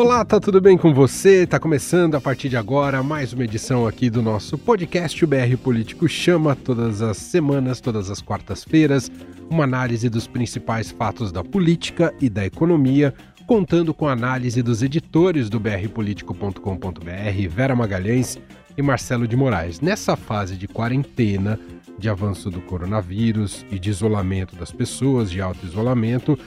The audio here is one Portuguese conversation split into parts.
Olá, tá tudo bem com você? Tá começando a partir de agora mais uma edição aqui do nosso podcast o BR Político Chama, todas as semanas, todas as quartas-feiras, uma análise dos principais fatos da política e da economia, contando com a análise dos editores do brpolitico.com.br, Vera Magalhães e Marcelo de Moraes. Nessa fase de quarentena, de avanço do coronavírus e de isolamento das pessoas, de auto-isolamento,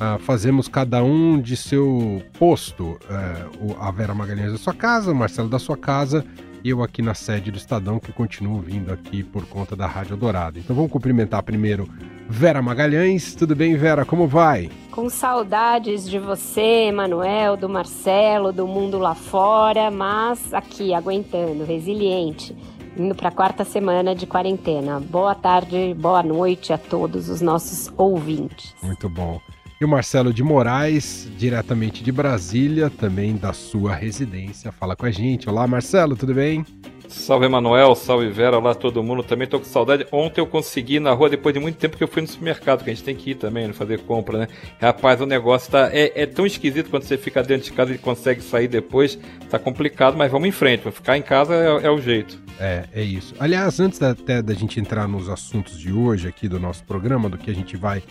Uh, fazemos cada um de seu posto. Uh, a Vera Magalhães da sua casa, o Marcelo da sua casa e eu aqui na sede do Estadão, que continuo vindo aqui por conta da Rádio Dourado. Então vamos cumprimentar primeiro Vera Magalhães. Tudo bem, Vera? Como vai? Com saudades de você, Manuel, do Marcelo, do mundo lá fora, mas aqui aguentando, resiliente indo para a quarta semana de quarentena. Boa tarde, boa noite a todos os nossos ouvintes. Muito bom. E o Marcelo de Moraes, diretamente de Brasília, também da sua residência, fala com a gente. Olá, Marcelo, tudo bem? Salve Emanuel, salve Vera, olá todo mundo. Também tô com saudade. Ontem eu consegui ir na rua depois de muito tempo que eu fui no supermercado, que a gente tem que ir também, né, fazer compra, né? Rapaz, o negócio tá é, é, tão esquisito quando você fica dentro de casa e consegue sair depois. Tá complicado, mas vamos em frente. Ficar em casa é, é o jeito. É, é isso. Aliás, antes da, até da gente entrar nos assuntos de hoje aqui do nosso programa, do que a gente vai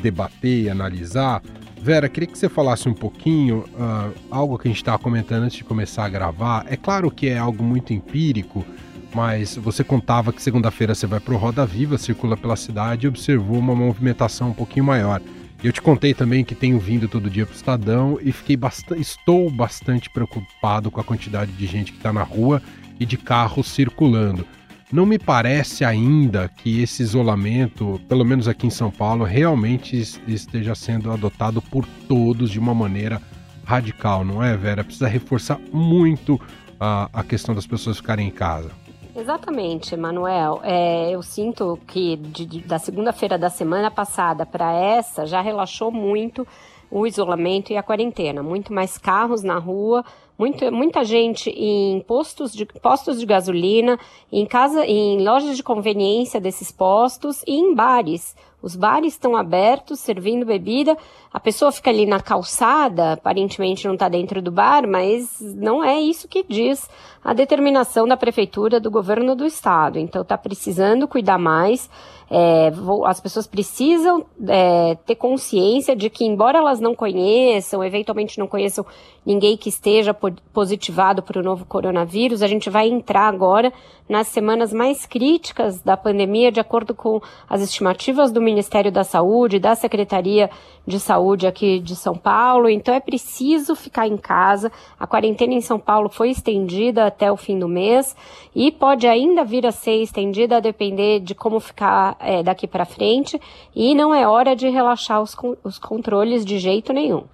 debater e analisar, Vera, queria que você falasse um pouquinho, uh, algo que a gente estava comentando antes de começar a gravar. É claro que é algo muito empírico, mas você contava que segunda-feira você vai para o Roda Viva, circula pela cidade e observou uma movimentação um pouquinho maior. Eu te contei também que tenho vindo todo dia para o Estadão e fiquei bastante, estou bastante preocupado com a quantidade de gente que está na rua e de carros circulando. Não me parece ainda que esse isolamento, pelo menos aqui em São Paulo, realmente esteja sendo adotado por todos de uma maneira radical, não é, Vera? Precisa reforçar muito a, a questão das pessoas ficarem em casa. Exatamente, Manuel. É, eu sinto que de, de, da segunda-feira da semana passada para essa já relaxou muito o isolamento e a quarentena. Muito mais carros na rua, muito, muita gente em postos de, postos de gasolina, em casa, em lojas de conveniência desses postos e em bares. Os bares estão abertos, servindo bebida. A pessoa fica ali na calçada, aparentemente não está dentro do bar, mas não é isso que diz a determinação da prefeitura do governo do estado. Então está precisando cuidar mais. É, as pessoas precisam é, ter consciência de que, embora elas não conheçam, eventualmente não conheçam ninguém que esteja positivado para o novo coronavírus, a gente vai entrar agora nas semanas mais críticas da pandemia, de acordo com as estimativas do Ministério da Saúde, da Secretaria de Saúde aqui de São Paulo. Então é preciso ficar em casa. A quarentena em São Paulo foi estendida até o fim do mês e pode ainda vir a ser estendida a depender de como ficar é, daqui para frente. E não é hora de relaxar os, os controles de jeito nenhum.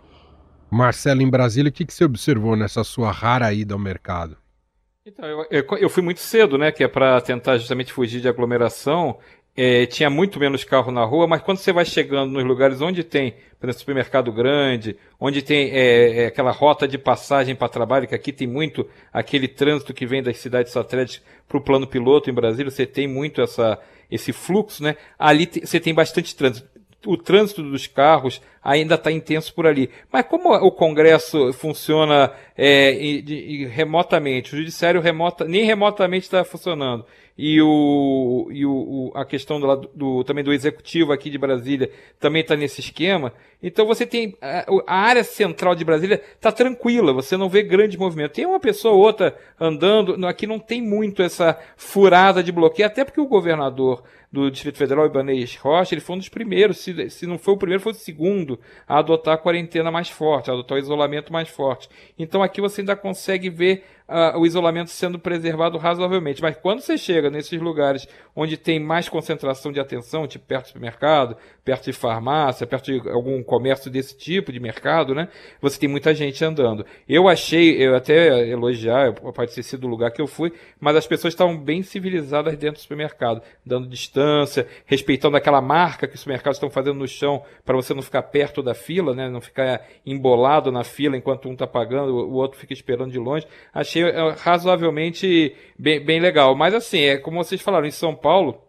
Marcelo, em Brasília, o que, que você observou nessa sua rara ida ao mercado? Então, eu, eu, eu fui muito cedo, né? Que é para tentar justamente fugir de aglomeração. É, tinha muito menos carro na rua, mas quando você vai chegando nos lugares onde tem, por exemplo, supermercado grande, onde tem é, é, aquela rota de passagem para trabalho, que aqui tem muito aquele trânsito que vem das cidades satélites para o plano piloto em Brasília, você tem muito essa, esse fluxo, né? Ali te, você tem bastante trânsito o trânsito dos carros ainda está intenso por ali. Mas como o Congresso funciona é, e, e, remotamente, o Judiciário remota, nem remotamente está funcionando, e, o, e o, a questão do, do, também do Executivo aqui de Brasília também está nesse esquema, então você tem a, a área central de Brasília está tranquila, você não vê grande movimento. Tem uma pessoa ou outra andando, aqui não tem muito essa furada de bloqueio, até porque o governador do Distrito Federal, Ibanez Rocha, ele foi um dos primeiros, se, se não foi o primeiro, foi o segundo a adotar a quarentena mais forte, a adotar o isolamento mais forte. Então aqui você ainda consegue ver uh, o isolamento sendo preservado razoavelmente. Mas quando você chega nesses lugares onde tem mais concentração de atenção, tipo perto do supermercado, perto de farmácia, perto de algum comércio desse tipo de mercado, né? Você tem muita gente andando. Eu achei, eu até elogiar, pode ter sido o lugar que eu fui, mas as pessoas estavam bem civilizadas dentro do supermercado, dando distância, respeitando aquela marca que os supermercados estão fazendo no chão para você não ficar perto da fila, né? Não ficar embolado na fila enquanto um está pagando, o outro fica esperando de longe. Achei achei é, razoavelmente bem, bem legal. Mas assim, é como vocês falaram, em São Paulo,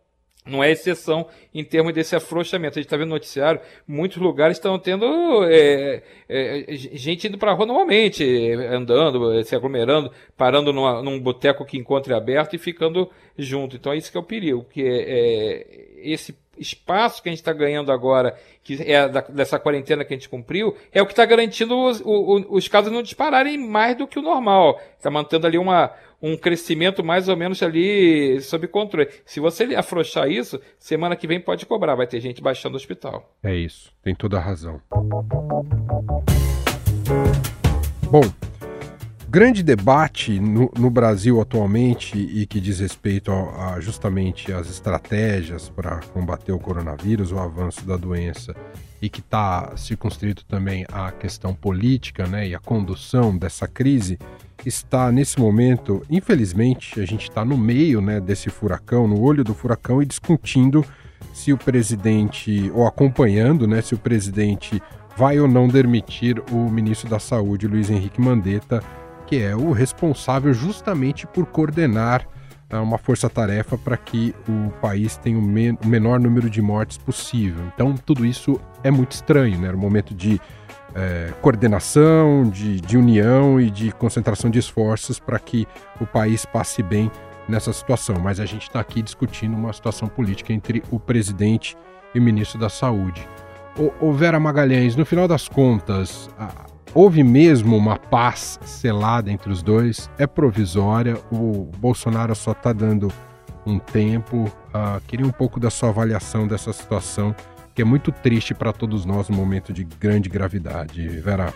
não é exceção em termos desse afrouxamento. A gente está vendo no noticiário, muitos lugares estão tendo é, é, gente indo para a rua normalmente, andando, se aglomerando, parando numa, num boteco que encontre aberto e ficando junto. Então é isso que é o perigo, que é, é esse espaço que a gente está ganhando agora, que é da, dessa quarentena que a gente cumpriu, é o que está garantindo os, os, os, casos não dispararem mais do que o normal. Está mantendo ali uma, um crescimento mais ou menos ali sob controle. Se você afrouxar isso, semana que vem pode cobrar, vai ter gente baixando o hospital. É isso, tem toda a razão. Bom, grande debate no, no, Brasil atualmente e que diz respeito a, a justamente às estratégias para combater o coronavírus, o avanço da doença e que está circunscrito também à questão política né, e à condução dessa crise, está nesse momento, infelizmente, a gente está no meio né, desse furacão, no olho do furacão e discutindo se o presidente, ou acompanhando né, se o presidente vai ou não demitir o ministro da Saúde, Luiz Henrique Mandetta, que é o responsável justamente por coordenar uh, uma força-tarefa para que o país tenha o, men o, menor número de mortes possível. Então, tudo isso é muito estranho, né? Era um momento de é, coordenação, de, de união e de concentração de esforços para que o país passe bem nessa situação. Mas a gente está aqui discutindo uma situação política entre o presidente e o ministro da Saúde. O, o Vera Magalhães, no final das contas, a, houve mesmo uma paz selada entre os dois? É provisória? O Bolsonaro só está dando um tempo? Uh, queria um pouco da sua avaliação dessa situação, que é muito triste para todos nós no momento de grande gravidade. Vera.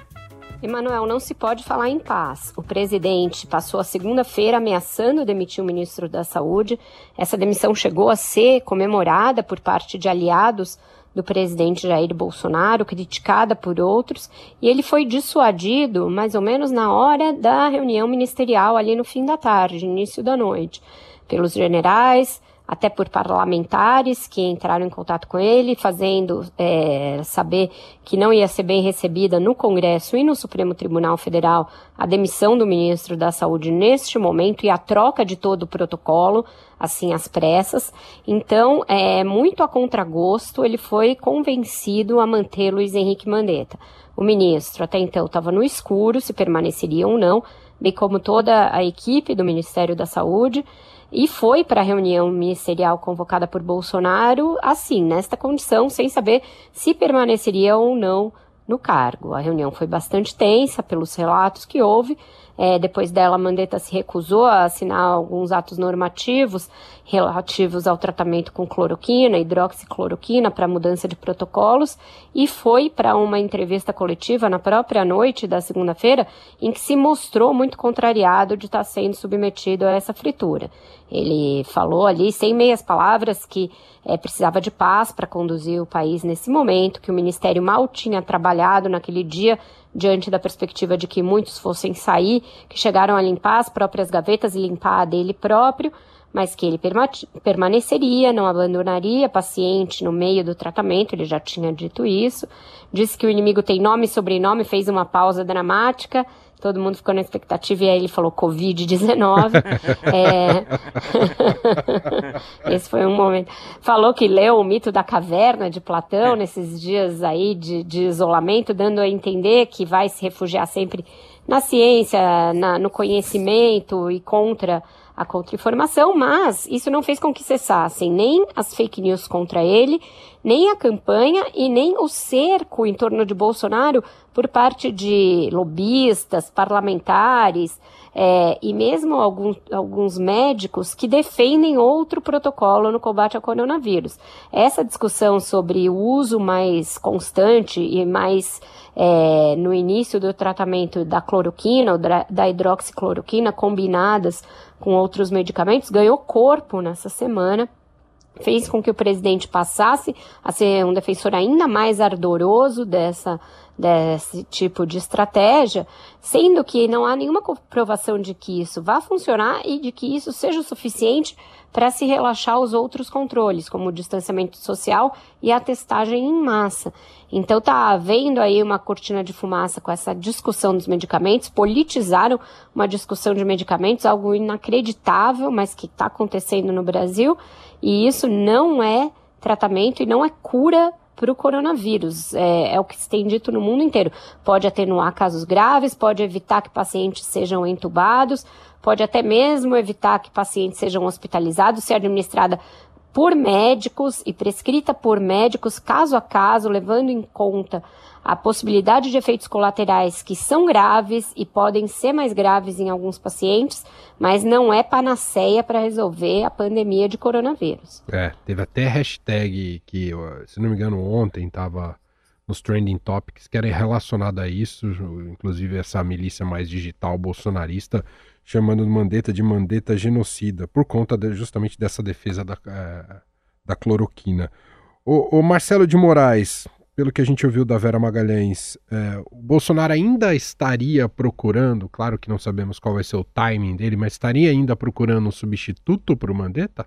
Emanuel, não se pode falar em paz. O presidente passou a segunda-feira ameaçando demitir o ministro da Saúde. Essa demissão chegou a ser comemorada por parte de aliados do presidente Jair Bolsonaro, criticada por outros, e ele foi dissuadido mais ou menos na hora da reunião ministerial, ali no fim da tarde, início da noite, pelos generais, até por parlamentares que entraram em contato com ele, fazendo é, saber que não ia ser bem recebida no Congresso e no Supremo Tribunal Federal a demissão do ministro da Saúde neste momento e a troca de todo o protocolo, assim, às pressas. Então, é, muito a contragosto, ele foi convencido a manter Luiz Henrique Mandetta. O ministro até então estava no escuro se permaneceria ou não, bem como toda a equipe do Ministério da Saúde e foi para a reunião ministerial convocada por Bolsonaro, assim, nesta condição, sem saber se permaneceria ou não no cargo. A reunião foi bastante tensa pelos relatos que houve. É, depois dela, Mandetta se recusou a assinar alguns atos normativos relativos ao tratamento com cloroquina, hidroxicloroquina, para mudança de protocolos, e foi para uma entrevista coletiva na própria noite da segunda-feira, em que se mostrou muito contrariado de estar sendo submetido a essa fritura. Ele falou ali, sem meias palavras, que é, precisava de paz para conduzir o país nesse momento, que o ministério mal tinha trabalhado naquele dia diante da perspectiva de que muitos fossem sair, que chegaram a limpar as próprias gavetas e limpar a dele próprio, mas que ele permaneceria, não abandonaria paciente no meio do tratamento, ele já tinha dito isso. Disse que o inimigo tem nome e sobrenome, fez uma pausa dramática, todo mundo ficou na expectativa e aí ele falou Covid-19. é... Esse foi um momento. Falou que leu o mito da caverna de Platão nesses dias aí de, de isolamento, dando a entender que vai se refugiar sempre na ciência, na, no conhecimento e contra a contra-informação, mas isso não fez com que cessassem nem as fake news contra ele, nem a campanha e nem o cerco em torno de Bolsonaro por parte de lobistas, parlamentares é, e mesmo alguns, médicos que defendem outro protocolo no combate ao coronavírus. Essa discussão sobre o uso mais constante e mais é, no início do tratamento da cloroquina ou da hidroxicloroquina combinadas com outros medicamentos ganhou corpo nessa semana fez com que o presidente passasse a ser um defensor ainda mais ardoroso dessa desse tipo de estratégia, sendo que não há nenhuma comprovação de que isso vá funcionar e de que isso seja o suficiente para se relaxar os outros controles, como o distanciamento social e a testagem em massa. Então está havendo aí uma cortina de fumaça com essa discussão dos medicamentos, politizaram uma discussão de medicamentos, algo inacreditável, mas que está acontecendo no Brasil, e isso não é tratamento e não é cura para o coronavírus. É, é, o que se tem dito no mundo inteiro. Pode atenuar casos graves, pode evitar que pacientes sejam entubados, pode até mesmo evitar que pacientes sejam hospitalizados, se administrada por médicos e prescrita por médicos caso a caso, levando em conta a possibilidade de efeitos colaterais que são graves e podem ser mais graves em alguns pacientes, mas não é panaceia para resolver a pandemia de coronavírus. É, teve até hashtag que, se não me engano, ontem estava nos trending topics que era relacionado a isso, inclusive essa milícia mais digital bolsonarista chamando Mandetta de Mandetta genocida, por conta de, justamente dessa defesa da, é, da cloroquina. O, o, Marcelo de Moraes, pelo que a gente ouviu da Vera Magalhães, é, o Bolsonaro ainda estaria procurando, claro que não sabemos qual vai ser o timing dele, mas estaria ainda procurando um substituto para o Mandetta?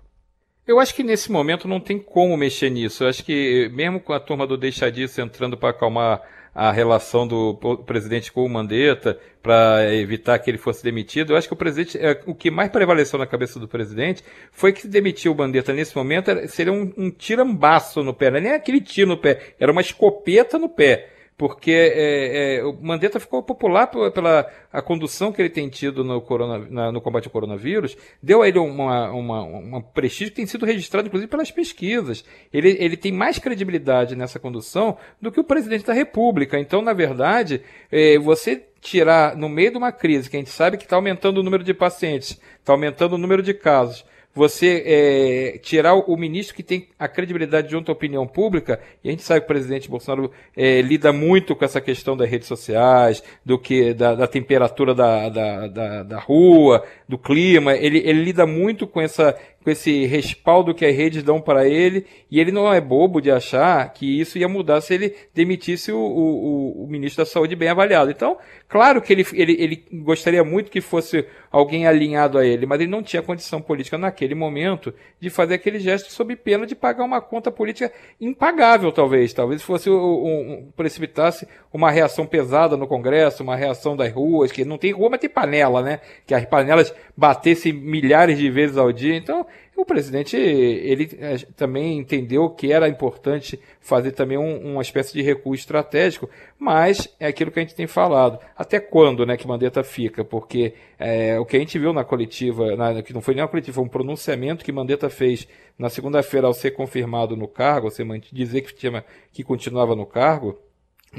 Eu acho que nesse momento não tem como mexer nisso. Eu acho que mesmo com a turma do Deixa Disso entrando para acalmar a relação do presidente com o Mandetta para evitar que ele fosse demitido. Eu acho que o presidente, é, o que mais prevaleceu na cabeça do presidente foi que demitiu o Mandetta nesse momento seria um, um tirambaço no pé, não é nem aquele tiro no pé, era uma escopeta no pé porque é, é, o Mandetta ficou popular pela a condução que ele tem tido no, corona, na, no combate ao coronavírus, deu a ele uma, uma, uma prestígio que tem sido registrado, inclusive, pelas pesquisas. Ele, ele tem mais credibilidade nessa condução do que o presidente da República. Então, na verdade, é, você tirar, no meio de uma crise, que a gente sabe que está aumentando o número de pacientes, está aumentando o número de casos, você é, tirar o ministro que tem a credibilidade junto à opinião pública, e a gente sabe que o presidente Bolsonaro é, lida muito com essa questão das redes sociais, do que da, da temperatura da, da, da, da, rua, do clima, ele, ele lida muito com essa com esse respaldo que as redes dão para ele, e ele não é bobo de achar que isso ia mudar se ele demitisse o, o, o ministro da Saúde bem avaliado. Então, claro que ele, ele, ele gostaria muito que fosse alguém alinhado a ele, mas ele não tinha condição política naquele momento de fazer aquele gesto sob pena de pagar uma conta política impagável, talvez. Talvez fosse um, um, precipitasse uma reação pesada no Congresso, uma reação das ruas, que não tem rua, mas tem panela, né? Que as panelas batessem milhares de vezes ao dia. Então, o presidente ele é, também entendeu que era importante fazer também um, uma espécie de recuo estratégico, mas é aquilo que a gente tem falado. Até quando né, que Mandetta fica? Porque é, o que a gente viu na coletiva, na, que não foi nem uma coletiva, foi um pronunciamento que Mandetta fez na segunda-feira ao ser confirmado no cargo, ou seja, dizer que, tinha, que continuava no cargo,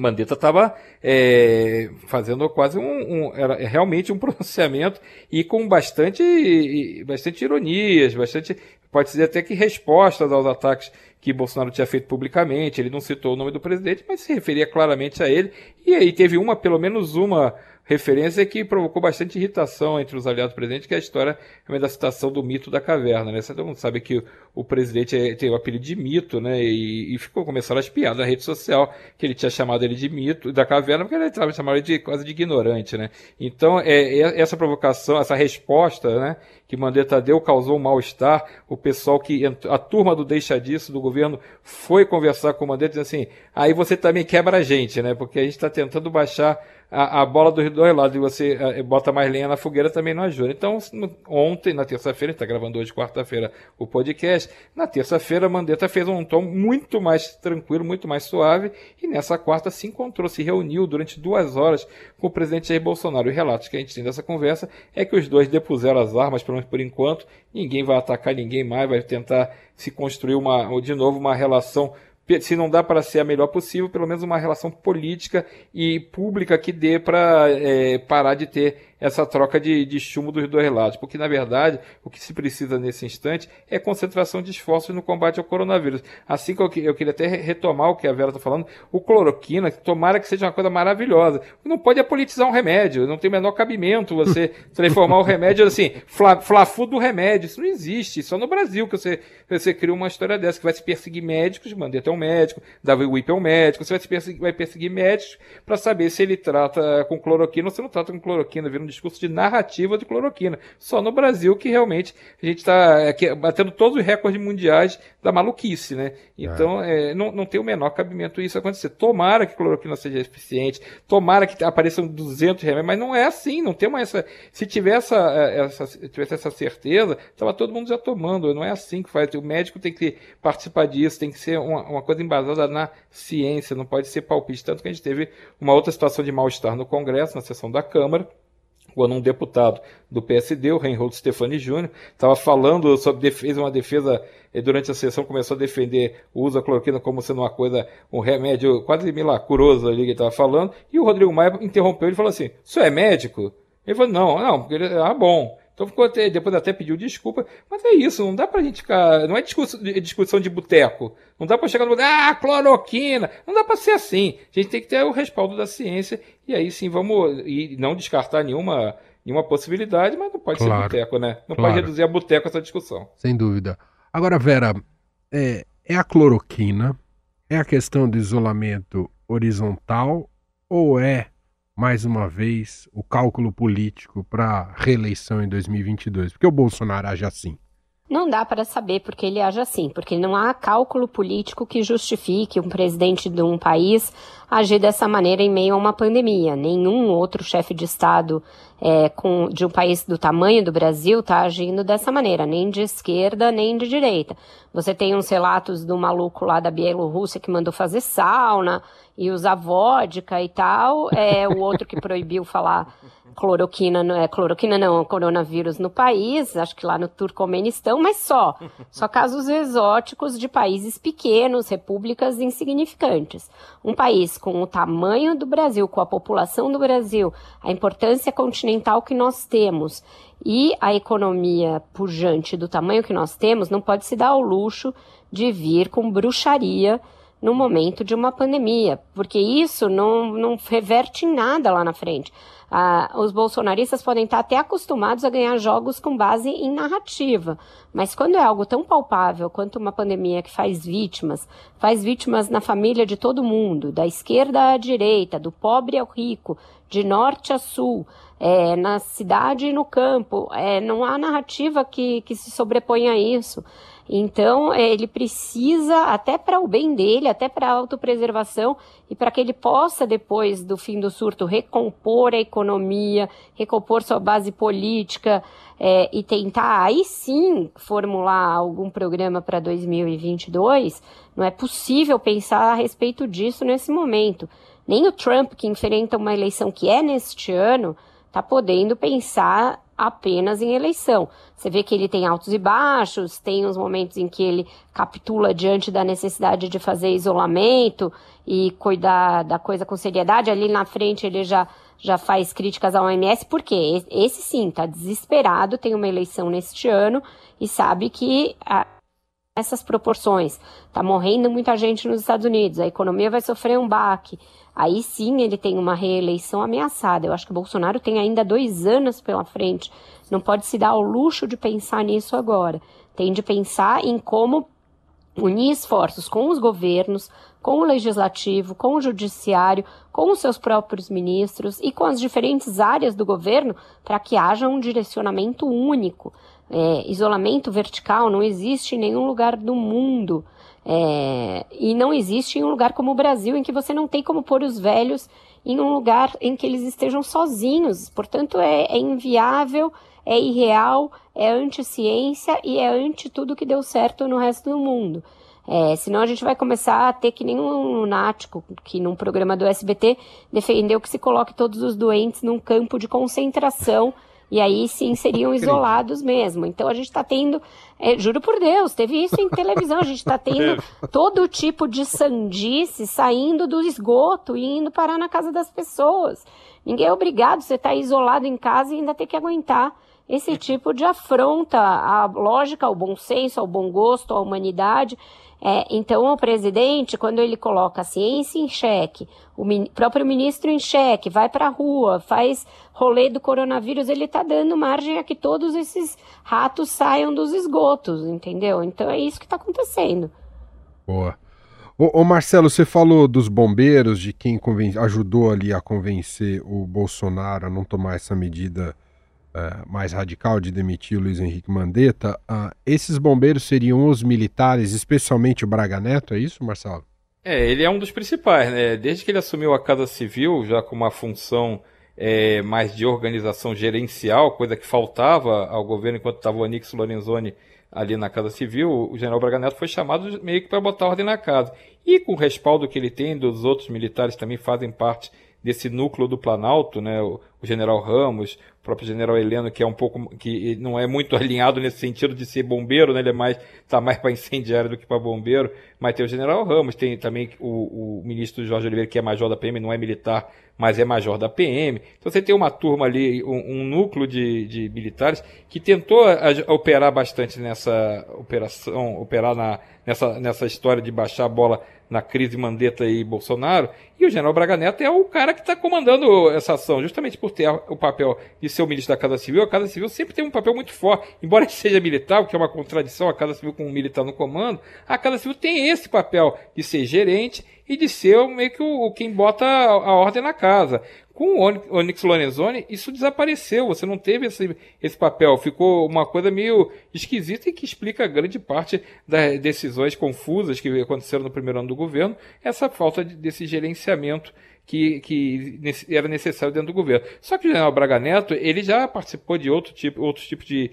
Mandetta estava é, fazendo quase um, um, era realmente um pronunciamento e com bastante bastante ironias, bastante pode dizer até que respostas aos ataques que Bolsonaro tinha feito publicamente. Ele não citou o nome do presidente, mas se referia claramente a ele. E aí teve uma, pelo menos uma referência que provocou bastante irritação entre os aliados do presidente, que é a história da citação do mito da caverna. Né? Todo mundo sabe que o presidente é, tem o apelido de mito, né? E, e ficou começaram as piadas na rede social que ele tinha chamado ele de mito da caverna, porque ele estava chamando ele de quase de ignorante, né? Então, é, é, essa provocação, essa resposta, né? Que Mandetta deu causou um mal-estar. O pessoal que a turma do deixa disso do governo foi conversar com o Mandetta dizendo assim: aí você também quebra a gente, né? Porque a gente está tentando baixar a, a bola dos dois lados e você a, bota mais lenha na fogueira também não ajuda. Então, ontem, na terça-feira, está gravando hoje, quarta-feira, o podcast. Na terça-feira, Mandetta fez um tom muito mais tranquilo, muito mais suave. E nessa quarta se encontrou, se reuniu durante duas horas com o presidente Jair Bolsonaro. E relatos que a gente tem dessa conversa é que os dois depuseram as armas, pelo menos por enquanto. Ninguém vai atacar ninguém mais, vai tentar se construir uma, de novo uma relação se não dá para ser a melhor possível, pelo menos uma relação política e pública que dê para é, parar de ter essa troca de, de chumbo dos dois lados, porque na verdade o que se precisa nesse instante é concentração de esforços no combate ao coronavírus. Assim que eu, eu queria até retomar o que a Vera está falando, o cloroquina, tomara que seja uma coisa maravilhosa. Não pode apolitizar um remédio, não tem o menor cabimento você transformar o remédio assim, fla, flafu do remédio. Isso não existe, só no Brasil que você, você cria uma história dessa, que vai se perseguir médicos, mandei até um médico, dava o IP ao médico, você vai, se perseguir, vai perseguir médicos para saber se ele trata com cloroquina ou se não trata com cloroquina, vira um discurso de narrativa de cloroquina. Só no Brasil que realmente a gente está batendo todos os recordes mundiais da maluquice, né? Então, é. É, não, não tem o menor cabimento isso acontecer. Tomara que cloroquina seja eficiente, tomara que apareçam 200 remédios, mas não é assim, não tem mais essa... Se tivesse essa, essa, tivesse essa certeza, estava todo mundo já tomando, não é assim que faz. O médico tem que participar disso, tem que ser uma, uma coisa embasada na ciência, não pode ser palpite. Tanto que a gente teve uma outra situação de mal-estar no Congresso, na sessão da Câmara, quando um deputado do PSD, o Reinhold Stefani Júnior, estava falando sobre fez uma defesa eh, durante a sessão começou a defender o uso da cloroquina como sendo uma coisa, um remédio quase milagroso ali que ele estava falando, e o Rodrigo Maia interrompeu e falou assim: "Isso é médico?" Ele falou: "Não, não, porque ele, ah, bom." Então ficou até, depois até pediu desculpa, mas é isso, não dá pra gente ficar. Não é discussão, discussão de boteco. Não dá pra chegar no boteco, ah, cloroquina. Não dá pra ser assim. A gente tem que ter o respaldo da ciência e aí sim vamos. E não descartar nenhuma, nenhuma possibilidade, mas não pode claro, ser boteco, né? Não claro. pode reduzir a boteco essa discussão. Sem dúvida. Agora, Vera, é, é a cloroquina? É a questão do isolamento horizontal ou é mais uma vez, o cálculo político para reeleição em 2022? Porque o Bolsonaro age assim. Não dá para saber porque ele age assim, porque não há cálculo político que justifique um presidente de um país agir dessa maneira em meio a uma pandemia. Nenhum outro chefe de Estado é, com, de um país do tamanho do Brasil está agindo dessa maneira, nem de esquerda nem de direita. Você tem uns relatos do maluco lá da Bielorrússia que mandou fazer sauna e usar vodka e tal, é o outro que proibiu falar cloroquina, não é cloroquina não, coronavírus no país, acho que lá no Turcomenistão, mas só. Só casos exóticos de países pequenos, repúblicas insignificantes. Um país com o tamanho do Brasil, com a população do Brasil, a importância continental que nós temos e a economia pujante do tamanho que nós temos, não pode se dar ao luxo de vir com bruxaria no momento de uma pandemia, porque isso não, não reverte em nada lá na frente. Ah, os bolsonaristas podem estar até acostumados a ganhar jogos com base em narrativa, mas quando é algo tão palpável quanto uma pandemia que faz vítimas, faz vítimas na família de todo mundo, da esquerda à direita, do pobre ao rico, de norte a sul, é, na cidade e no campo, é, não há narrativa que, que se sobreponha a isso. Então, é, ele precisa, até para o bem dele, até para a autopreservação e para que ele possa, depois do fim do surto, recompor a economia, recompor sua base política é, e tentar aí sim formular algum programa para 2022, não é possível pensar a respeito disso nesse momento. Nem o Trump, que enfrenta uma eleição que é neste ano, está podendo pensar apenas em eleição. Você vê que ele tem altos e baixos, tem os momentos em que ele capitula diante da necessidade de fazer isolamento e cuidar da coisa com seriedade. Ali na frente ele já, já faz críticas à OMS, porque esse sim está desesperado, tem uma eleição neste ano e sabe que a, essas proporções, está morrendo muita gente nos Estados Unidos, a economia vai sofrer um baque aí sim ele tem uma reeleição ameaçada. Eu acho que o Bolsonaro tem ainda dois anos pela frente. Não pode se dar ao luxo de pensar nisso agora. Tem de pensar em como unir esforços com os governos, com o legislativo, com o judiciário, com os seus próprios ministros e com as diferentes áreas do governo para que haja um direcionamento único. É, isolamento vertical não existe em nenhum lugar do mundo. É, e não existe em um lugar como o Brasil, em que você não tem como pôr os velhos em um lugar em que eles estejam sozinhos. Portanto, é, é inviável, é irreal, é anti-ciência e é anti tudo que deu certo no resto do mundo. É, senão a gente vai começar a ter que nem um lunático que num programa do SBT defendeu que se coloque todos os doentes num campo de concentração e aí sim seriam isolados mesmo. Então a gente está tendo, é, juro por Deus, teve isso em televisão, a gente está tendo todo tipo de sandice saindo do esgoto e indo parar na casa das pessoas. Ninguém é obrigado, você está isolado em casa e ainda ter que aguentar esse tipo de afronta à lógica, ao bom senso, ao bom gosto, à humanidade. É, então, o presidente, quando ele coloca a ciência em xeque, o min próprio ministro em xeque, vai para a rua, faz rolê do coronavírus, ele está dando margem a que todos esses ratos saiam dos esgotos, entendeu? Então, é isso que está acontecendo. Boa. Ô, ô, Marcelo, você falou dos bombeiros, de quem ajudou ali a convencer o Bolsonaro a não tomar essa medida é, mais radical de demitir o Luiz Henrique Mandetta, uh, esses bombeiros seriam os militares, especialmente o Braga Neto, é isso, Marcelo? É, ele é um dos principais, né? Desde que ele assumiu a Casa Civil, já com uma função é, mais de organização gerencial, coisa que faltava ao governo enquanto estava o Anix Lorenzoni ali na Casa Civil, o general Braga Neto foi chamado meio que para botar ordem na casa. E com o respaldo que ele tem dos outros militares também fazem parte desse núcleo do Planalto, né? O general Ramos, o próprio general Heleno, que é um pouco que não é muito alinhado nesse sentido de ser bombeiro, né? Ele é mais tá mais para incendiário do que para bombeiro, mas tem o general Ramos, tem também o, o ministro Jorge Oliveira que é major da PM, não é militar, mas é major da PM. Então você tem uma turma ali, um, um núcleo de, de, militares que tentou operar bastante nessa operação, operar na, nessa, nessa história de baixar a bola na crise Mandetta e Bolsonaro, e o general Braga Neto é o cara que está comandando essa ação, justamente por ter o papel de ser o ministro da Casa Civil. A Casa Civil sempre tem um papel muito forte, embora seja militar, o que é uma contradição, a Casa Civil com um militar no comando, a Casa Civil tem esse papel de ser gerente e de ser meio que o, quem bota a, a ordem na casa. Com o Onyx Lorenzoni, isso desapareceu. Você não teve esse, esse papel. Ficou uma coisa meio esquisita e que explica grande parte das decisões confusas que aconteceram no primeiro ano do governo. Essa falta de, desse gerenciamento que, que era necessário dentro do governo. Só que o general Braga Neto, ele já participou de outro tipo, outros tipos de,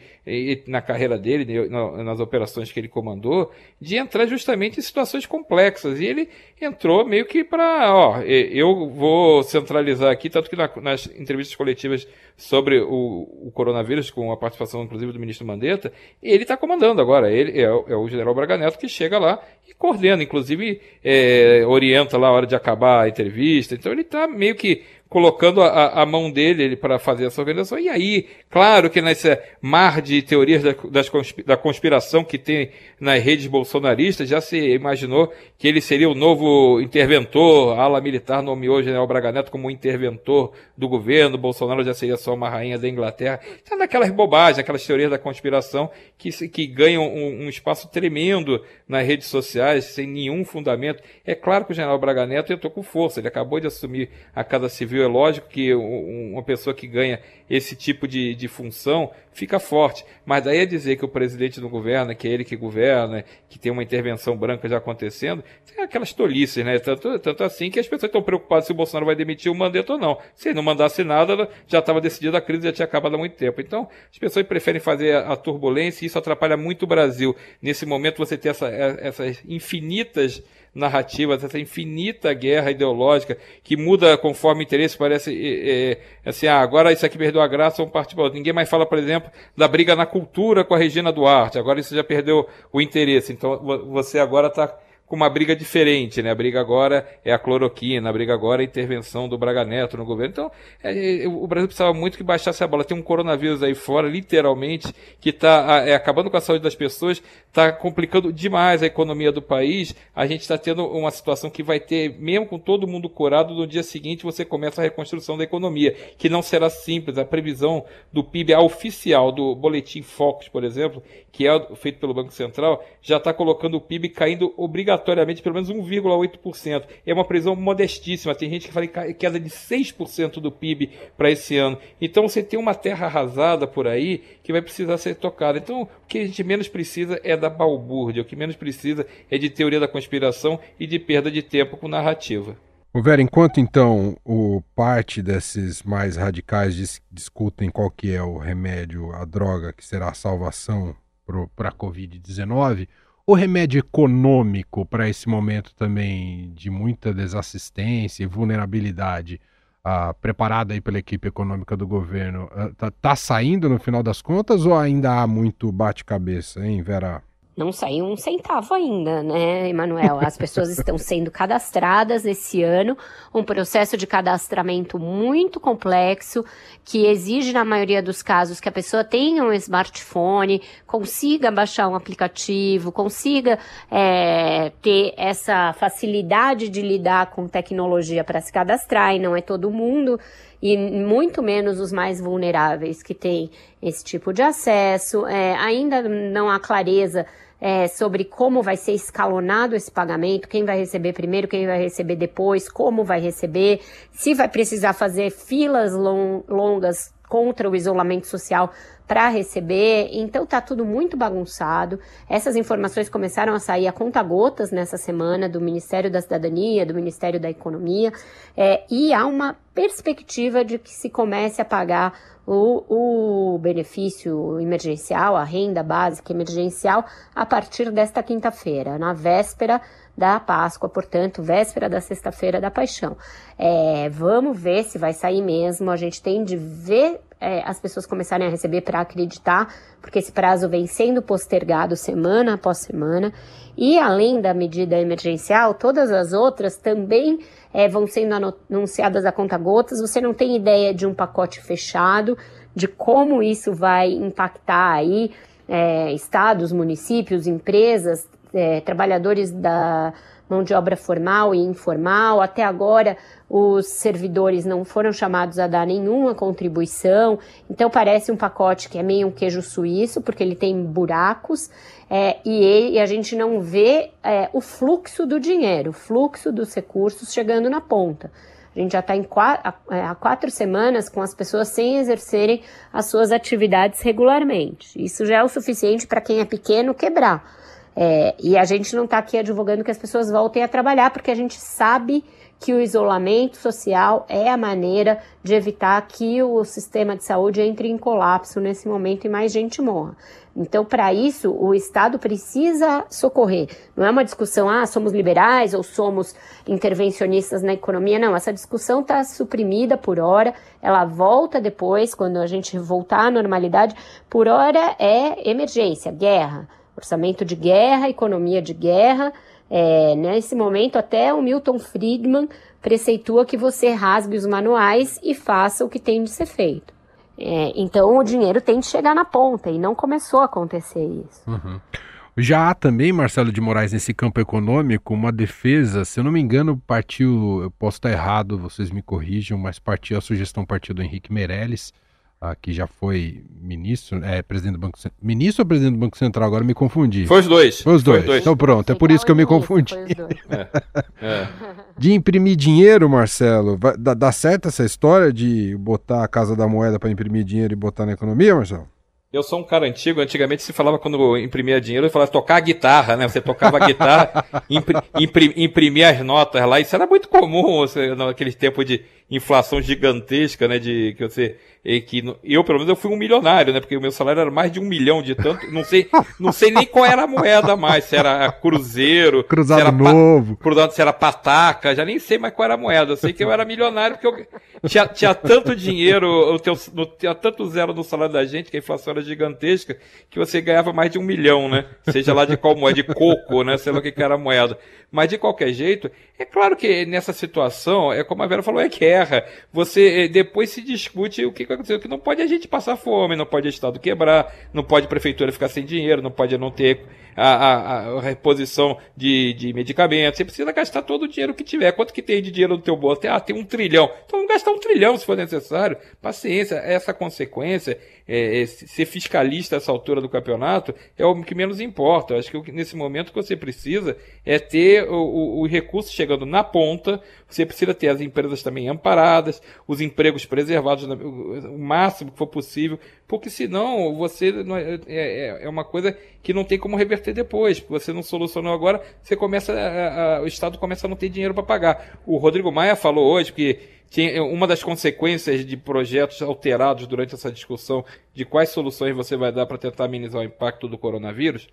na carreira dele, nas operações que ele comandou, de entrar justamente em situações complexas. E ele entrou meio que para, ó, eu vou centralizar aqui, tanto que na, nas entrevistas coletivas sobre o, o, coronavírus, com a participação inclusive do ministro Mandetta, ele está comandando agora. Ele é, é, o general Braga Neto que chega lá e coordena, inclusive é, orienta lá a hora de acabar a entrevista. Então ele está meio que colocando a, a mão dele para fazer essa organização. E aí, claro que nesse mar de teorias da, das, da conspiração que tem nas redes bolsonaristas, já se imaginou que ele seria o novo interventor, a ala militar nomeou o general Braga Neto como interventor do governo, Bolsonaro já seria só uma rainha da Inglaterra. São daquelas bobagens, aquelas teorias da conspiração que, que ganham um, um espaço tremendo nas redes sociais, sem nenhum fundamento. É claro que o general Braga Neto entrou com força, ele acabou de assumir a Casa Civil é lógico que uma pessoa que ganha esse tipo de, de função fica forte. Mas daí é dizer que o presidente não governa, que é ele que governa, que tem uma intervenção branca já acontecendo, tem aquelas tolices, né? Tanto, tanto assim que as pessoas estão preocupadas se o Bolsonaro vai demitir o Mandetta ou não. Se ele não mandasse nada, já estava decidido, a crise já tinha acabado há muito tempo. Então, as pessoas preferem fazer a, a turbulência e isso atrapalha muito o Brasil. Nesse momento você tem essa, essas infinitas narrativas, essa infinita guerra ideológica que muda conforme interesse, parece é, assim, ah, agora isso aqui perdeu a graça, vamos partir para Ninguém mais fala, por exemplo, da briga na cultura com a Regina Duarte, agora isso já perdeu o interesse, então você agora está com uma briga diferente, né? A briga agora é a cloroquina, a briga agora é a intervenção do Braga Neto no governo. Então, é, é, o Brasil precisava muito que baixasse a bola. Tem um coronavírus aí fora, literalmente, que está é, acabando com a saúde das pessoas, está complicando demais a economia do país. A gente está tendo uma situação que vai ter, mesmo com todo mundo curado, no dia seguinte você começa a reconstrução da economia, que não será simples. A previsão do PIB oficial do Boletim Focus, por exemplo, que é feito pelo Banco Central, já está colocando o PIB caindo obrigatoriamente obrigatoriamente pelo menos 1,8%. É uma previsão modestíssima. Tem gente que fala em queda de 6% do PIB para esse ano. Então você tem uma terra arrasada por aí que vai precisar ser tocada. Então o que a gente menos precisa é da balbúrdia. O que menos precisa é de teoria da conspiração e de perda de tempo com narrativa. O Vera, enquanto então o parte desses mais radicais dis discutem qual que é o remédio, a droga que será a salvação para a Covid-19, o remédio econômico para esse momento também de muita desassistência e vulnerabilidade uh, preparada aí pela equipe econômica do governo, está uh, tá saindo no final das contas ou ainda há muito bate-cabeça, hein, Vera? Não saiu um centavo ainda, né, Emanuel? As pessoas estão sendo cadastradas esse ano, um processo de cadastramento muito complexo, que exige, na maioria dos casos, que a pessoa tenha um smartphone, consiga baixar um aplicativo, consiga é, ter essa facilidade de lidar com tecnologia para se cadastrar, e não é todo mundo e muito menos os mais vulneráveis que têm esse tipo de acesso. É, ainda não há clareza é, sobre como vai ser escalonado esse pagamento, quem vai receber primeiro, quem vai receber depois, como vai receber, se vai precisar fazer filas long, longas contra o isolamento social para receber. Então tá tudo muito bagunçado. Essas informações começaram a sair a conta gotas nessa semana do Ministério da Cidadania, do Ministério da Economia, é, e há uma perspectiva de que se comece a pagar o, o benefício emergencial, a renda básica emergencial, a partir desta quinta-feira, na véspera da Páscoa, portanto, véspera da Sexta-feira da Paixão. É, vamos ver se vai sair mesmo. A gente tem de ver é, as pessoas começarem a receber para acreditar, porque esse prazo vem sendo postergado semana após semana. E além da medida emergencial, todas as outras também é, vão sendo anunciadas a conta gotas. Você não tem ideia de um pacote fechado, de como isso vai impactar aí é, estados, municípios, empresas, é, trabalhadores da mão de obra formal e informal. Até agora, os servidores não foram chamados a dar nenhuma contribuição. Então, parece um pacote que é meio um queijo suíço, porque ele tem buracos é, e, ele, e, a gente não vê é, o fluxo do dinheiro, o fluxo dos recursos chegando na ponta. A gente já está é, há quatro semanas com as pessoas sem exercerem as suas atividades regularmente. Isso já é o suficiente para quem é pequeno quebrar. É, e a gente não está aqui advogando que as pessoas voltem a trabalhar, porque a gente sabe que o isolamento social é a maneira de evitar que o sistema de saúde entre em colapso nesse momento e mais gente morra. Então, para isso, o Estado precisa socorrer. Não é uma discussão, ah, somos liberais ou somos intervencionistas na economia. Não, essa discussão está suprimida por hora, ela volta depois, quando a gente voltar à normalidade. Por hora é emergência, guerra orçamento de guerra, economia de guerra. É, nesse momento, até o Milton Friedman preceitua que você rasgue os manuais e faça o que tem de ser feito. É, então, o dinheiro tem de chegar na ponta e não começou a acontecer isso. Uhum. Já há também, Marcelo de Moraes, nesse campo econômico, uma defesa, se eu não me engano, partiu, eu posso estar errado, vocês me corrijam, mas partiu, a sugestão partiu do Henrique Meirelles, ah, que já foi ministro, é, presidente do Banco Central. Ministro ou presidente do Banco Central? Agora me confundi. Foi os dois. Foi os dois. Foi os dois. Então pronto, é por isso que eu me confundi. É. É. De imprimir dinheiro, Marcelo, vai, dá, dá certo essa história de botar a Casa da Moeda para imprimir dinheiro e botar na economia, Marcelo? Eu sou um cara antigo, antigamente se falava quando imprimia dinheiro, falava tocar a guitarra, né? Você tocava a guitarra, impri, imprimia as notas lá, isso era muito comum você, naquele tempo de inflação gigantesca, né? De que você e que eu pelo menos eu fui um milionário, né? Porque o meu salário era mais de um milhão de tanto, não sei, não sei nem qual era a moeda mais, se era cruzeiro, cruzado se era novo, cruzado, se era pataca, já nem sei mais qual era a moeda. Eu sei que eu era milionário porque eu tinha, tinha tanto dinheiro, eu tenho, no, tinha tanto zero no salário da gente que a inflação era gigantesca que você ganhava mais de um milhão, né? Seja lá de qual moeda, de coco, né? Sei lá o que era a moeda. Mas de qualquer jeito, é claro que nessa situação, é como a Vera falou, é guerra. Você eh, depois se discute o que vai acontecer. O que não pode a gente passar fome, não pode o Estado quebrar, não pode a prefeitura ficar sem dinheiro, não pode não ter a, a, a reposição de, de medicamentos. Você precisa gastar todo o dinheiro que tiver. Quanto que tem de dinheiro no teu bolso? Ah, tem um trilhão. Então vamos gastar um trilhão se for necessário. Paciência, essa consequência é, é, ser fiscalista a essa altura do campeonato é o que menos importa. Eu acho que nesse momento que você precisa é ter o, o, o recurso chegando na ponta, você precisa ter as empresas também amparadas, os empregos preservados o máximo que for possível, porque senão você é, é, é, uma coisa que não tem como reverter depois. Você não solucionou agora, você começa a, a, o Estado começa a não ter dinheiro para pagar. O Rodrigo Maia falou hoje que tinha uma das consequências de projetos alterados durante essa discussão de quais soluções você vai dar para tentar amenizar o impacto do coronavírus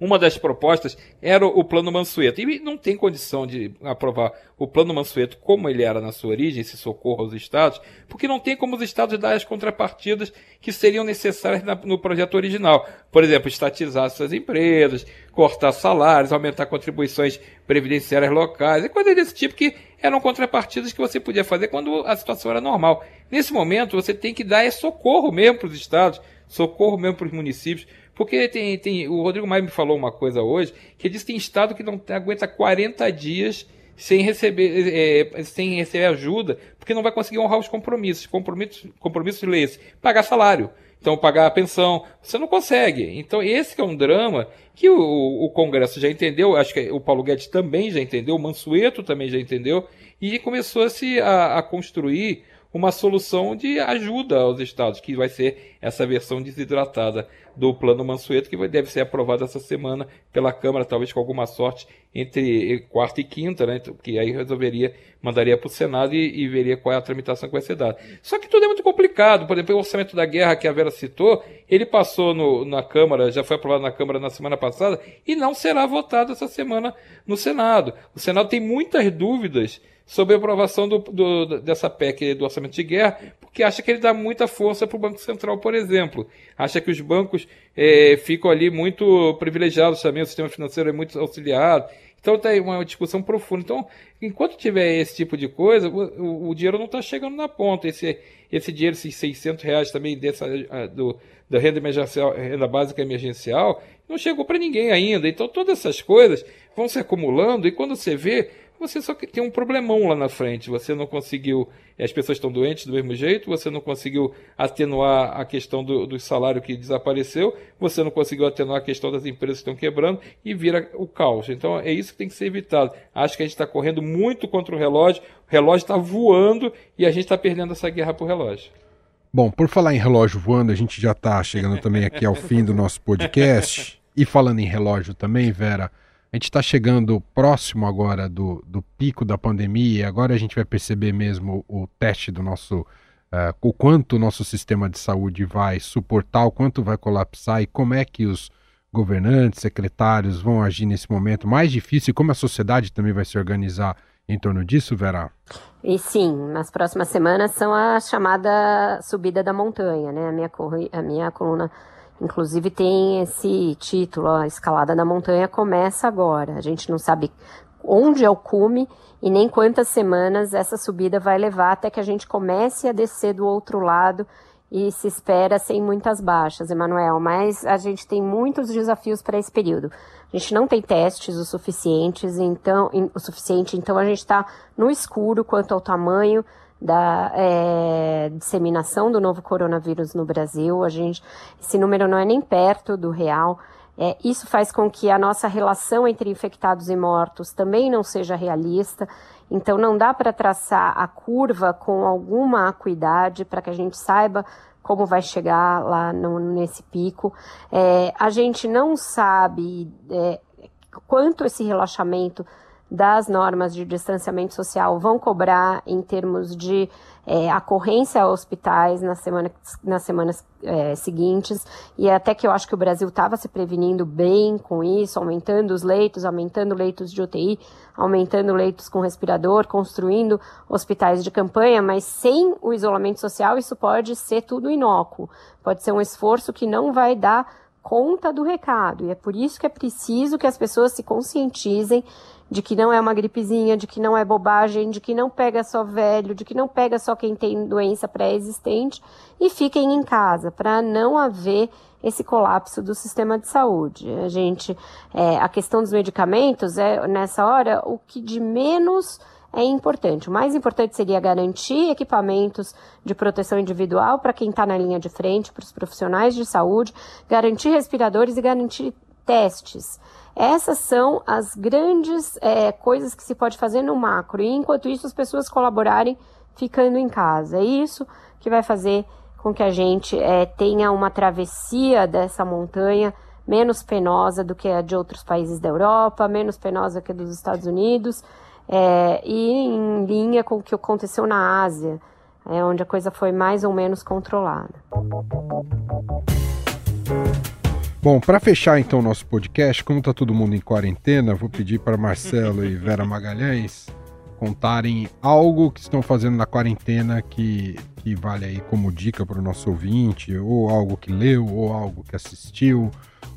uma das propostas era o plano Mansueto. E não tem condição de aprovar o plano Mansueto como ele era na sua origem, esse socorro aos estados, porque não tem como os estados dar as contrapartidas que seriam necessárias no projeto original. Por exemplo, estatizar suas empresas, cortar salários, aumentar contribuições previdenciárias locais, e coisas desse tipo que eram contrapartidas que você podia fazer quando a situação era normal. Nesse momento, você tem que dar socorro mesmo para os estados, socorro mesmo para os municípios, porque tem, tem, o Rodrigo Maia me falou uma coisa hoje, que diz que tem estado que não aguenta 40 dias sem receber, é, sem receber ajuda, porque não vai conseguir honrar os compromissos. Compromissos, compromissos de leis, pagar salário. Então, pagar a pensão, você não consegue. Então, esse é um drama que o, o Congresso já entendeu, acho que o Paulo Guedes também já entendeu, o Mansueto também já entendeu, e começou -se a a construir uma solução de ajuda aos estados, que vai ser essa versão desidratada do plano Mansueto, que deve ser aprovado essa semana pela Câmara, talvez com alguma sorte, entre quarta e quinta, né? Então, que aí resolveria, mandaria para o Senado e, e, veria qual é a tramitação que vai ser dada. Só que tudo é muito complicado. Por exemplo, o orçamento da guerra que a Vera citou, ele passou no, na Câmara, já foi aprovado na Câmara na semana passada, e não será votado essa semana no Senado. O Senado tem muitas dúvidas sobre a aprovação do, do, dessa PEC do orçamento de guerra, porque acha que ele dá muita força para o Banco Central, por exemplo. Acha que os bancos é, ficam ali muito privilegiados também, o sistema financeiro é muito auxiliado. Então está aí uma discussão profunda. Então, enquanto tiver esse tipo de coisa, o, o dinheiro não está chegando na ponta. Esse, esse dinheiro, esses 600 reais também dessa, do, da renda, emergencial, renda básica emergencial, não chegou para ninguém ainda. Então, todas essas coisas vão se acumulando e quando você vê, você só tem um problemão lá na frente. Você não conseguiu. As pessoas estão doentes do mesmo jeito, você não conseguiu atenuar a questão do, do salário que desapareceu, você não conseguiu atenuar a questão das empresas que estão quebrando e vira o caos. Então é isso que tem que ser evitado. Acho que a gente está correndo muito contra o relógio, o relógio está voando e a gente está perdendo essa guerra para o relógio. Bom, por falar em relógio voando, a gente já está chegando também aqui ao fim do nosso podcast. E falando em relógio também, Vera. A gente está chegando próximo agora do, do pico da pandemia, agora a gente vai perceber mesmo o teste do nosso. Uh, o quanto o nosso sistema de saúde vai suportar, o quanto vai colapsar e como é que os governantes, secretários vão agir nesse momento mais difícil e como a sociedade também vai se organizar em torno disso, Vera? E sim, nas próximas semanas são a chamada subida da montanha, né? A minha, a minha coluna Inclusive tem esse título, a escalada da montanha começa agora. A gente não sabe onde é o cume e nem quantas semanas essa subida vai levar até que a gente comece a descer do outro lado e se espera sem muitas baixas, Emanuel. Mas a gente tem muitos desafios para esse período. A gente não tem testes o suficientes, então o suficiente, então a gente está no escuro quanto ao tamanho da é, disseminação do novo coronavírus no Brasil. A gente, esse número não é nem perto do real. É, isso faz com que a nossa relação entre infectados e mortos também não seja realista. Então, não dá para traçar a curva com alguma acuidade para que a gente saiba como vai chegar lá no, nesse pico. É, a gente não sabe é, quanto esse relaxamento das normas de distanciamento social vão cobrar em termos de é, ocorrência a hospitais nas, semana, nas semanas é, seguintes, e até que eu acho que o Brasil estava se prevenindo bem com isso, aumentando os leitos, aumentando leitos de UTI, aumentando leitos com respirador, construindo hospitais de campanha, mas sem o isolamento social isso pode ser tudo inócuo, pode ser um esforço que não vai dar conta do recado, e é por isso que é preciso que as pessoas se conscientizem de que não é uma gripezinha, de que não é bobagem, de que não pega só velho, de que não pega só quem tem doença pré-existente e fiquem em casa para não haver esse colapso do sistema de saúde. A gente, é, a questão dos medicamentos é nessa hora o que de menos é importante. O mais importante seria garantir equipamentos de proteção individual para quem está na linha de frente, para os profissionais de saúde, garantir respiradores e garantir testes. Essas são as grandes é, coisas que se pode fazer no macro. E enquanto isso, as pessoas colaborarem ficando em casa. É isso que vai fazer com que a gente é, tenha uma travessia dessa montanha menos penosa do que a de outros países da Europa, menos penosa que a dos Estados Unidos, é, e em linha com o que aconteceu na Ásia, é, onde a coisa foi mais ou menos controlada. Bom, para fechar então o nosso podcast, como tá todo mundo em quarentena, vou pedir para Marcelo e Vera Magalhães contarem algo que estão fazendo na quarentena que, que vale aí como dica para o nosso ouvinte, ou algo que leu, ou algo que assistiu,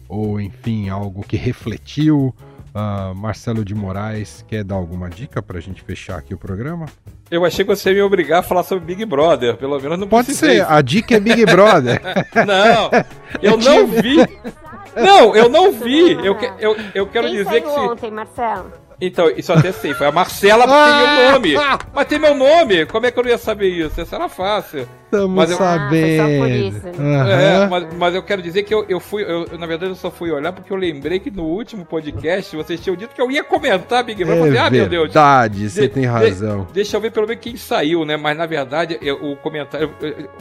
ou enfim, algo que refletiu. Uh, Marcelo de Moraes, quer dar alguma dica para a gente fechar aqui o programa? Eu achei que você ia me obrigar a falar sobre Big Brother, pelo menos não Pode precisei. ser, a dica é Big Brother. não, eu não vi. Não, eu não vi. Eu, eu, eu quero Quem dizer que se. ontem, Marcelo? Então, isso até sei. Foi a Marcela tem meu nome. Mas tem meu nome. Como é que eu não ia saber isso? Isso era fácil. Estamos mas eu... sabendo. Ah, isso, né? uhum. é, mas, mas, eu quero dizer que eu, eu fui, eu, na verdade, eu só fui olhar porque eu lembrei que no último podcast vocês tinham dito que eu ia comentar Big Brother. É falei, ah, meu Deus. Verdade, você tem razão. De, deixa eu ver pelo menos quem saiu, né? Mas na verdade, eu, o comentário.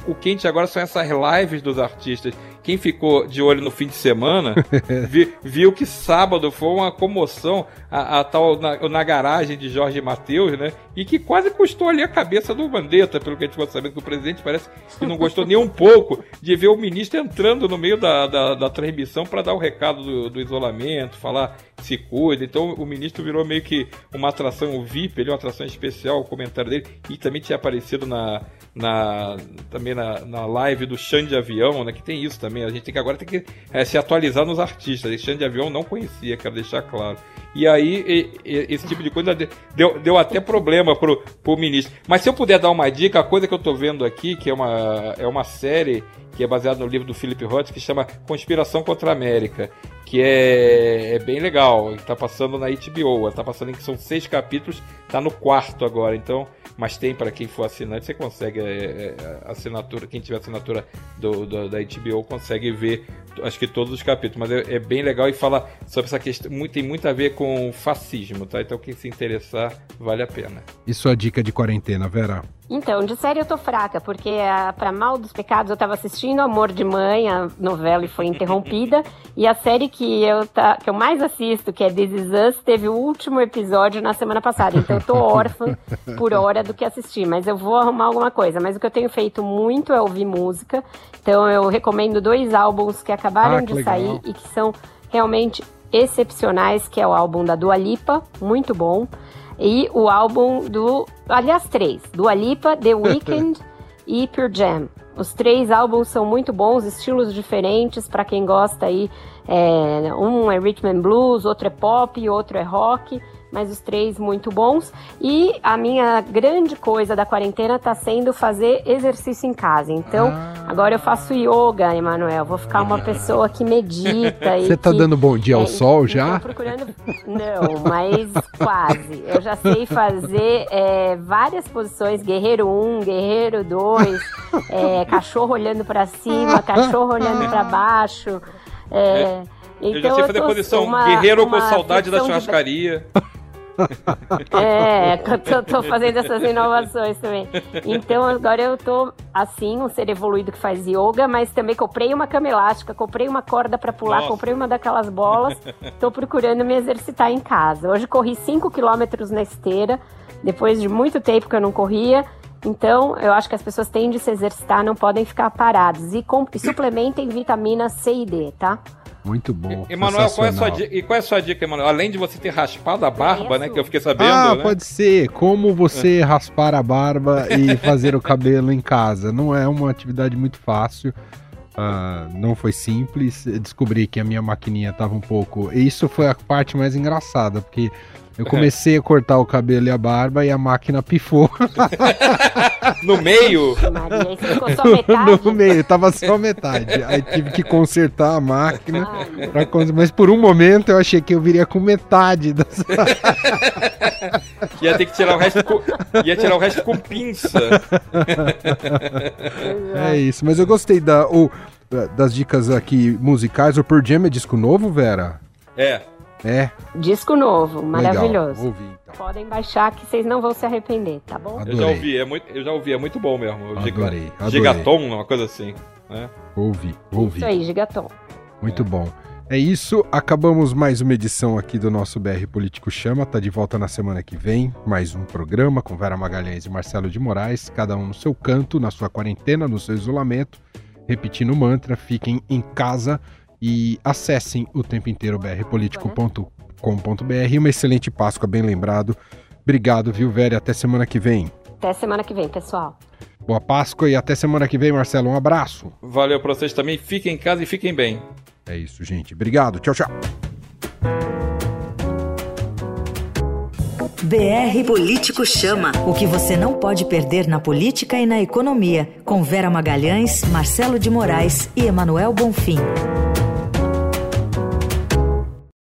O quente agora são essas lives dos artistas. Quem ficou de olho no fim de semana vi, viu que sábado foi uma comoção a, a tal na, na, garagem de Jorge Matheus, né? E que quase custou ali a cabeça do Mandetta, pelo que a gente ficou sabendo que o presidente parece que não gostou nem um pouco de ver o ministro entrando no meio da, da, da transmissão para dar o recado do, do, isolamento, falar se cuida. Então o ministro virou meio que uma atração VIP, ele, uma atração especial, o comentário dele, e também tinha aparecido na, na também na, na live do Xande de Avião, né? Que tem isso também. A gente tem que agora tem que é, se atualizar nos artistas. Xande de Avião não conhecia, quero deixar claro. E aí, e, e, esse tipo de coisa deu, deu até problema pro, pro ministro. Mas se eu puder dar uma dica, a coisa que eu tô vendo aqui, que é uma, é uma série que é baseada no livro do Philip Roth, que chama Conspiração contra a América, que é, é bem legal. Está passando na HBO, está passando em que são seis capítulos, está no quarto agora. Então, mas tem para quem for assinante, você consegue é, é, assinatura, quem tiver assinatura do, do, da HBO consegue ver, acho que todos os capítulos. Mas é, é bem legal e fala sobre essa questão, muito, tem muito a ver com fascismo, tá? Então quem se interessar vale a pena. E sua dica de quarentena, Vera? Então, de série eu tô fraca, porque para Mal dos Pecados eu tava assistindo Amor de Mãe, a novela, e foi interrompida. e a série que eu, tá, que eu mais assisto, que é This Is Us, teve o último episódio na semana passada. Então eu tô órfã por hora do que assistir. Mas eu vou arrumar alguma coisa. Mas o que eu tenho feito muito é ouvir música. Então eu recomendo dois álbuns que acabaram ah, que de legal. sair e que são realmente excepcionais, que é o álbum da Dua Lipa, muito bom e o álbum do. Aliás, três: do Alipa, The Weeknd e Pure Jam. Os três álbuns são muito bons, estilos diferentes para quem gosta aí. É, um é rhythm and blues, outro é pop, outro é rock mas os três muito bons. E a minha grande coisa da quarentena está sendo fazer exercício em casa. Então, ah. agora eu faço yoga, Emanuel. Vou ficar uma pessoa que medita. Você está dando bom dia ao é, sol já? procurando. Não, mas quase. Eu já sei fazer é, várias posições: guerreiro 1, um, guerreiro 2, é, cachorro olhando para cima, cachorro olhando para baixo. É, então, eu já sei fazer posição uma, guerreiro uma com saudade da churrascaria. De... É, eu tô, fazendo essas inovações também. Então agora eu tô assim, um ser evoluído que faz yoga, mas também comprei uma cama elástica, comprei uma corda para pular, Nossa. comprei uma daquelas bolas. Tô procurando me exercitar em casa. Hoje corri 5 quilômetros na esteira, depois de muito tempo que eu não corria. Então, eu acho que as pessoas têm de se exercitar, não podem ficar parados. E, e suplementem vitamina C e D, tá? Muito bom. Emanuel, qual é a sua dica? E qual é a sua dica, Emanuel? Além de você ter raspado a barba, né? Que eu fiquei sabendo. Ah, né? pode ser. Como você raspar a barba e fazer o cabelo em casa. Não é uma atividade muito fácil. Uh, não foi simples. Descobri que a minha maquininha estava um pouco. E isso foi a parte mais engraçada, porque eu comecei a cortar o cabelo e a barba e a máquina pifou. no meio? Maria, ficou só metade? No meio, tava só metade. Aí tive que consertar a máquina. Ai. Mas por um momento eu achei que eu viria com metade dessa. Ia ter que tirar o resto com... Ia tirar o resto com pinça. É isso, mas eu gostei da, o, das dicas aqui musicais. O Pearl Jam é disco novo, Vera? É. É. Disco novo, maravilhoso. Ouvi, então. Podem baixar que vocês não vão se arrepender, tá bom? Adorei. Eu já ouvi, é muito, eu já ouvi, é muito bom mesmo. Adorei, adorei. Gigaton, uma coisa assim. Né? Ouvi, ouvi. Isso aí, Gigaton. Muito é. bom. É isso, acabamos mais uma edição aqui do nosso BR Político Chama. Tá de volta na semana que vem, mais um programa com Vera Magalhães e Marcelo de Moraes, cada um no seu canto, na sua quarentena, no seu isolamento, repetindo o mantra: fiquem em casa E acessem o tempo inteiro brpolitico.com.br. Uma excelente Páscoa, bem lembrado. Obrigado, viu, Vera? Até semana que vem. Até semana que vem, pessoal. Boa Páscoa e até semana que vem, Marcelo. Um abraço. Valeu para vocês também. Fiquem em casa e fiquem bem. É isso, gente. Obrigado. Tchau, tchau. BR Político Chama. O que você não pode perder na política e na economia. Com Vera Magalhães, Marcelo de Moraes e Emanuel Bonfim.